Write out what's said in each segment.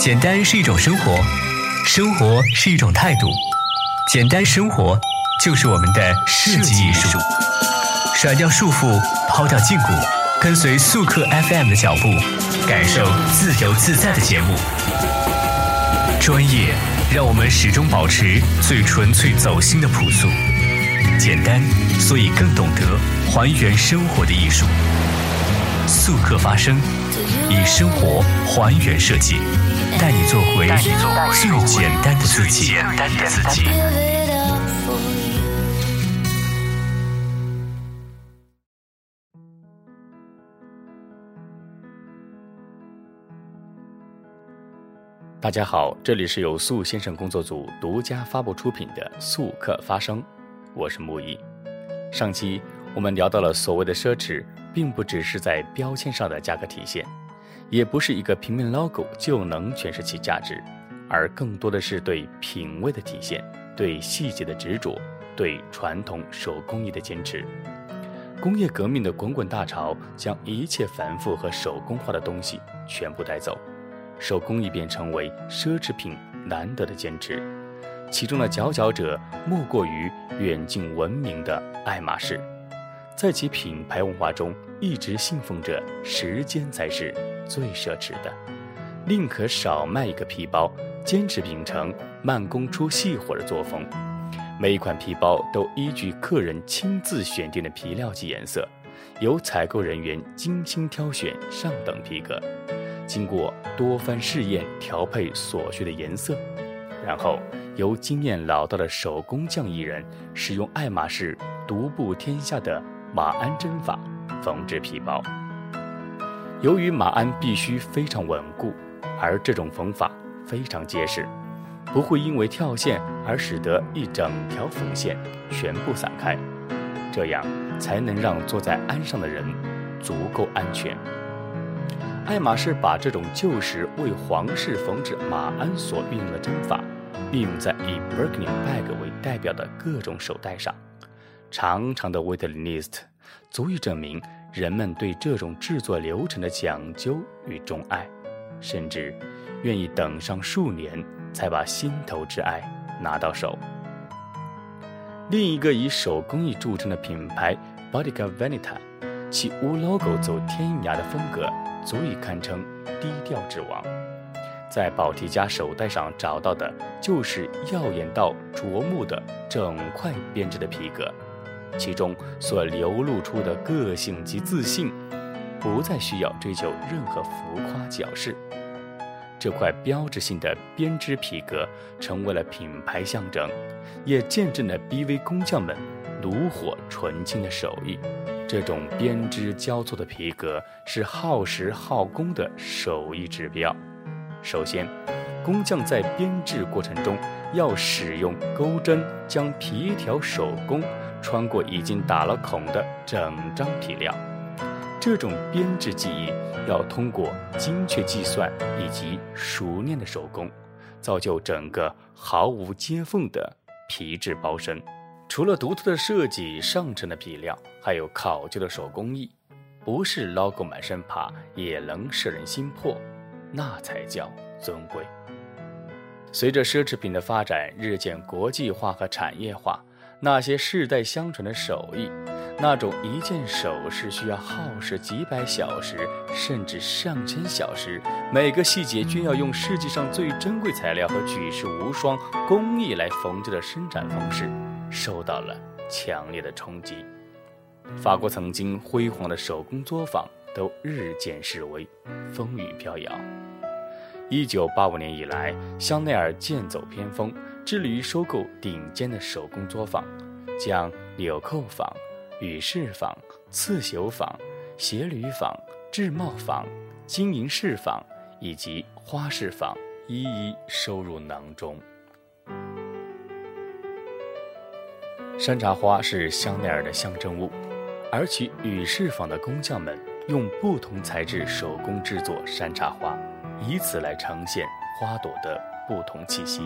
简单是一种生活，生活是一种态度。简单生活就是我们的设计艺术。甩掉束缚，抛掉禁锢，跟随速客 FM 的脚步，感受自由自在的节目。专业让我们始终保持最纯粹走心的朴素。简单，所以更懂得还原生活的艺术。速客发声，以生活还原设计，带你做回最简单的自己。大家好，这里是由素先生工作组独家发布出品的《素客发声》，我是木易。上期我们聊到了所谓的奢侈。并不只是在标签上的价格体现，也不是一个平面 logo 就能诠释其价值，而更多的是对品味的体现，对细节的执着，对传统手工艺的坚持。工业革命的滚滚大潮将一切繁复和手工化的东西全部带走，手工艺便成为奢侈品难得的坚持。其中的佼佼者莫过于远近闻名的爱马仕。在其品牌文化中，一直信奉着时间才是最奢侈的，宁可少卖一个皮包，坚持秉承慢工出细活的作风。每一款皮包都依据客人亲自选定的皮料及颜色，由采购人员精心挑选上等皮革，经过多番试验调配所需的颜色，然后由经验老道的手工匠艺人使用爱马仕独步天下的。马鞍针法缝制皮包，由于马鞍必须非常稳固，而这种缝法非常结实，不会因为跳线而使得一整条缝线全部散开，这样才能让坐在鞍上的人足够安全。爱马仕把这种旧时为皇室缝制马鞍所运用的针法，运用在以 Birkin bag 为代表的各种手袋上。长长的 waitlist 足以证明人们对这种制作流程的讲究与钟爱，甚至愿意等上数年才把心头之爱拿到手。另一个以手工艺著称的品牌 Bottega Veneta，其无 logo 走天涯的风格足以堪称低调之王。在宝缇嘉手袋上找到的就是耀眼到灼目的整块编织的皮革。其中所流露出的个性及自信，不再需要追求任何浮夸矫饰。这块标志性的编织皮革成为了品牌象征，也见证了 BV 工匠们炉火纯青的手艺。这种编织交错的皮革是耗时耗工的手艺指标。首先，工匠在编制过程中要使用钩针将皮条手工。穿过已经打了孔的整张皮料，这种编织技艺要通过精确计算以及熟练的手工，造就整个毫无接缝的皮质包身。除了独特的设计、上乘的皮料，还有考究的手工艺，不是 logo 满身爬也能摄人心魄，那才叫尊贵。随着奢侈品的发展日渐国际化和产业化。那些世代相传的手艺，那种一件首饰需要耗时几百小时，甚至上千小时，每个细节均要用世界上最珍贵材料和举世无双工艺来缝制的生产方式，受到了强烈的冲击。法国曾经辉煌的手工作坊都日渐式微，风雨飘摇。一九八五年以来，香奈儿剑走偏锋。致力于收购顶尖的手工作坊，将纽扣坊、羽饰坊、刺绣坊、鞋履坊、制帽坊、金银饰坊以及花饰坊一一收入囊中。山茶花是香奈儿的象征物，而其羽饰坊的工匠们用不同材质手工制作山茶花，以此来呈现花朵的不同气息。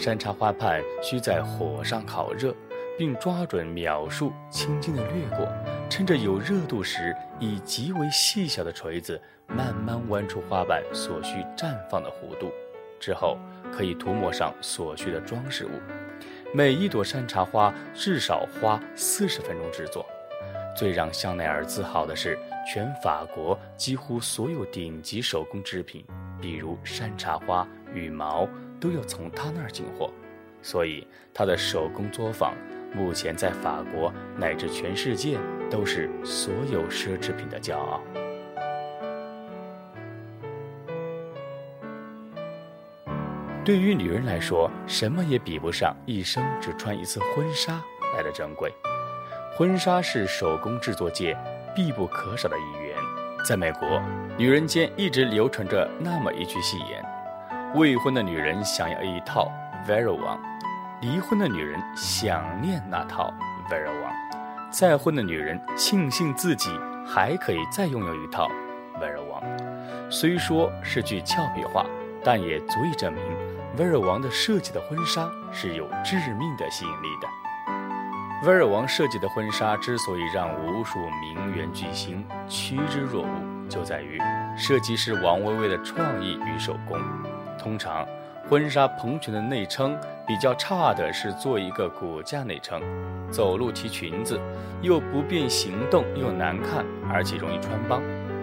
山茶花瓣需在火上烤热，并抓准秒数，轻轻地掠过，趁着有热度时，以极为细小的锤子慢慢弯出花瓣所需绽放的弧度，之后可以涂抹上所需的装饰物。每一朵山茶花至少花四十分钟制作。最让香奈儿自豪的是，全法国几乎所有顶级手工制品，比如山茶花、羽毛，都要从他那儿进货。所以，他的手工作坊目前在法国乃至全世界都是所有奢侈品的骄傲。对于女人来说，什么也比不上一生只穿一次婚纱来的珍贵。婚纱是手工制作界必不可少的一员。在美国，女人间一直流传着那么一句戏言：未婚的女人想要一套 Vera 王离婚的女人想念那套 Vera 王再婚的女人庆幸自己还可以再拥有一套 Vera 王。虽说是句俏皮话，但也足以证明 Vera 王的设计的婚纱是有致命的吸引力的。威尔王设计的婚纱之所以让无数名媛巨星趋之若鹜，就在于设计师王薇薇的创意与手工。通常，婚纱蓬裙的内撑比较差的是做一个骨架内撑，走路提裙子又不便行动又难看，而且容易穿帮。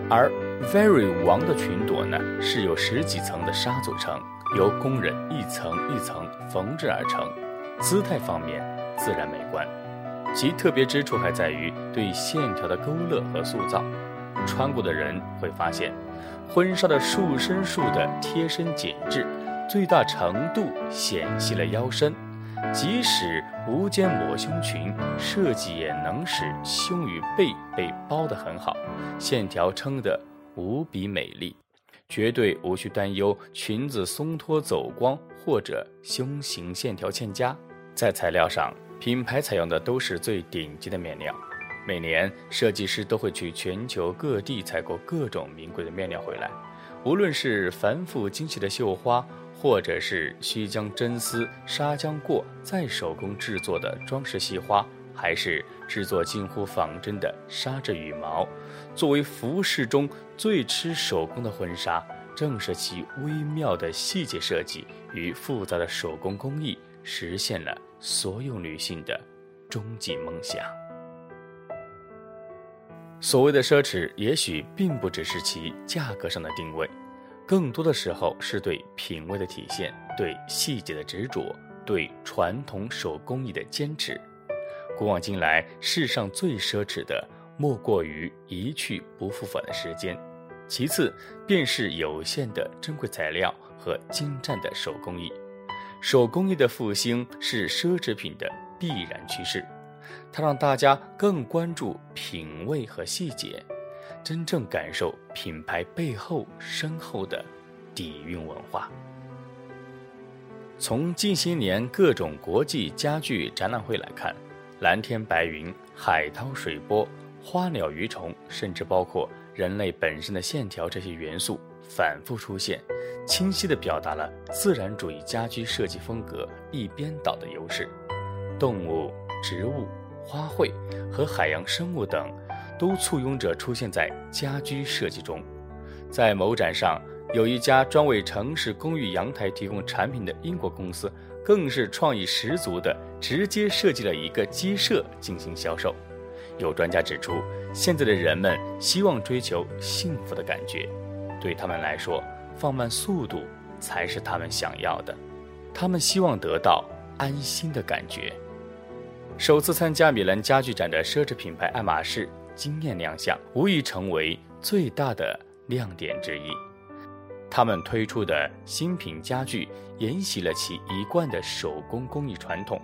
而 Very 王的裙朵呢，是由十几层的纱组成，由工人一层一层缝制而成，姿态方面自然美观。其特别之处还在于对线条的勾勒和塑造。穿过的人会发现，婚纱的束身束的贴身紧致，最大程度显细了腰身。即使无肩抹胸裙，设计也能使胸与背被包得很好，线条撑得无比美丽，绝对无需担忧裙子松脱走光或者胸型线条欠佳。在材料上。品牌采用的都是最顶级的面料，每年设计师都会去全球各地采购各种名贵的面料回来。无论是繁复精细的绣花，或者是需将真丝纱浆过再手工制作的装饰细花，还是制作近乎仿真的纱质羽毛，作为服饰中最吃手工的婚纱，正是其微妙的细节设计与复杂的手工工艺实现了。所有女性的终极梦想。所谓的奢侈，也许并不只是其价格上的定位，更多的时候是对品味的体现，对细节的执着，对传统手工艺的坚持。古往今来，世上最奢侈的，莫过于一去不复返的时间，其次便是有限的珍贵材料和精湛的手工艺。手工艺的复兴是奢侈品的必然趋势，它让大家更关注品味和细节，真正感受品牌背后深厚的底蕴文化。从近些年各种国际家具展览会来看，蓝天白云、海涛水波、花鸟鱼虫，甚至包括人类本身的线条这些元素反复出现。清晰地表达了自然主义家居设计风格一边倒的优势，动物、植物、花卉和海洋生物等，都簇拥着出现在家居设计中。在某展上，有一家专为城市公寓阳台提供产品的英国公司，更是创意十足的直接设计了一个鸡舍进行销售。有专家指出，现在的人们希望追求幸福的感觉，对他们来说。放慢速度才是他们想要的，他们希望得到安心的感觉。首次参加米兰家具展的奢侈品牌爱马仕惊艳亮相，无疑成为最大的亮点之一。他们推出的新品家具沿袭了其一贯的手工工艺传统，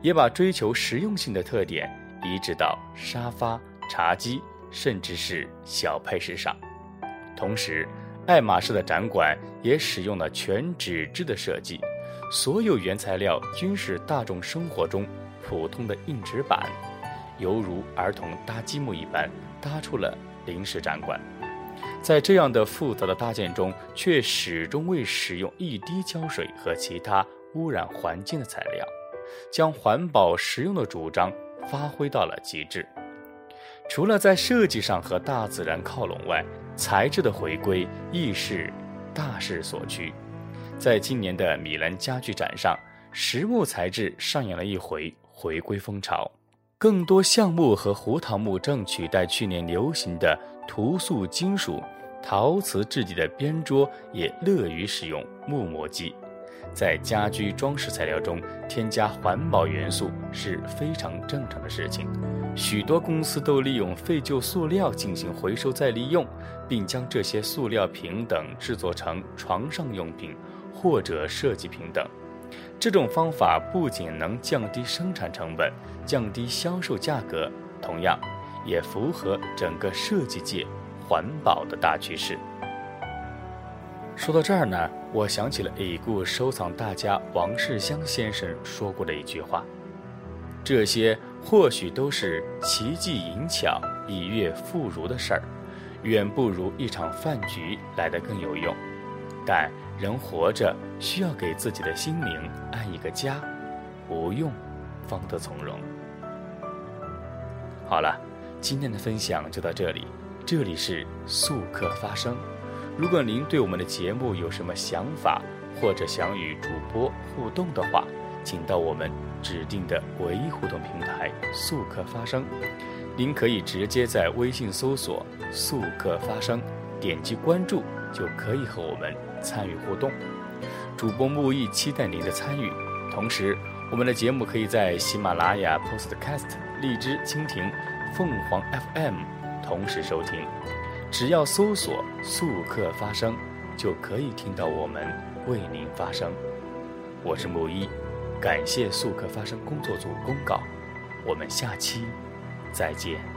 也把追求实用性的特点移植到沙发、茶几，甚至是小配饰上，同时。爱马仕的展馆也使用了全纸质的设计，所有原材料均是大众生活中普通的硬纸板，犹如儿童搭积木一般搭出了临时展馆。在这样的复杂的搭建中，却始终未使用一滴胶水和其他污染环境的材料，将环保实用的主张发挥到了极致。除了在设计上和大自然靠拢外，材质的回归亦是大势所趋。在今年的米兰家具展上，实木材质上演了一回回归风潮，更多橡木和胡桃木正取代去年流行的涂塑金属、陶瓷质地的边桌，也乐于使用木模机。在家居装饰材料中添加环保元素是非常正常的事情。许多公司都利用废旧塑料进行回收再利用，并将这些塑料瓶等制作成床上用品或者设计品等。这种方法不仅能降低生产成本、降低销售价格，同样也符合整个设计界环保的大趋势。说到这儿呢，我想起了已故收藏大家王世襄先生说过的一句话。这些或许都是奇技淫巧、以悦妇孺的事儿，远不如一场饭局来得更有用。但人活着需要给自己的心灵安一个家，无用方得从容。好了，今天的分享就到这里。这里是速客发声。如果您对我们的节目有什么想法，或者想与主播互动的话，请到我们指定的唯一互动平台“速客发声”。您可以直接在微信搜索“速客发声”，点击关注就可以和我们参与互动。主播木易期待您的参与。同时，我们的节目可以在喜马拉雅、Podcast、荔枝、蜻蜓、凤凰 FM 同时收听。只要搜索“速客发声”，就可以听到我们为您发声。我是木一，感谢速客发声工作组公告。我们下期再见。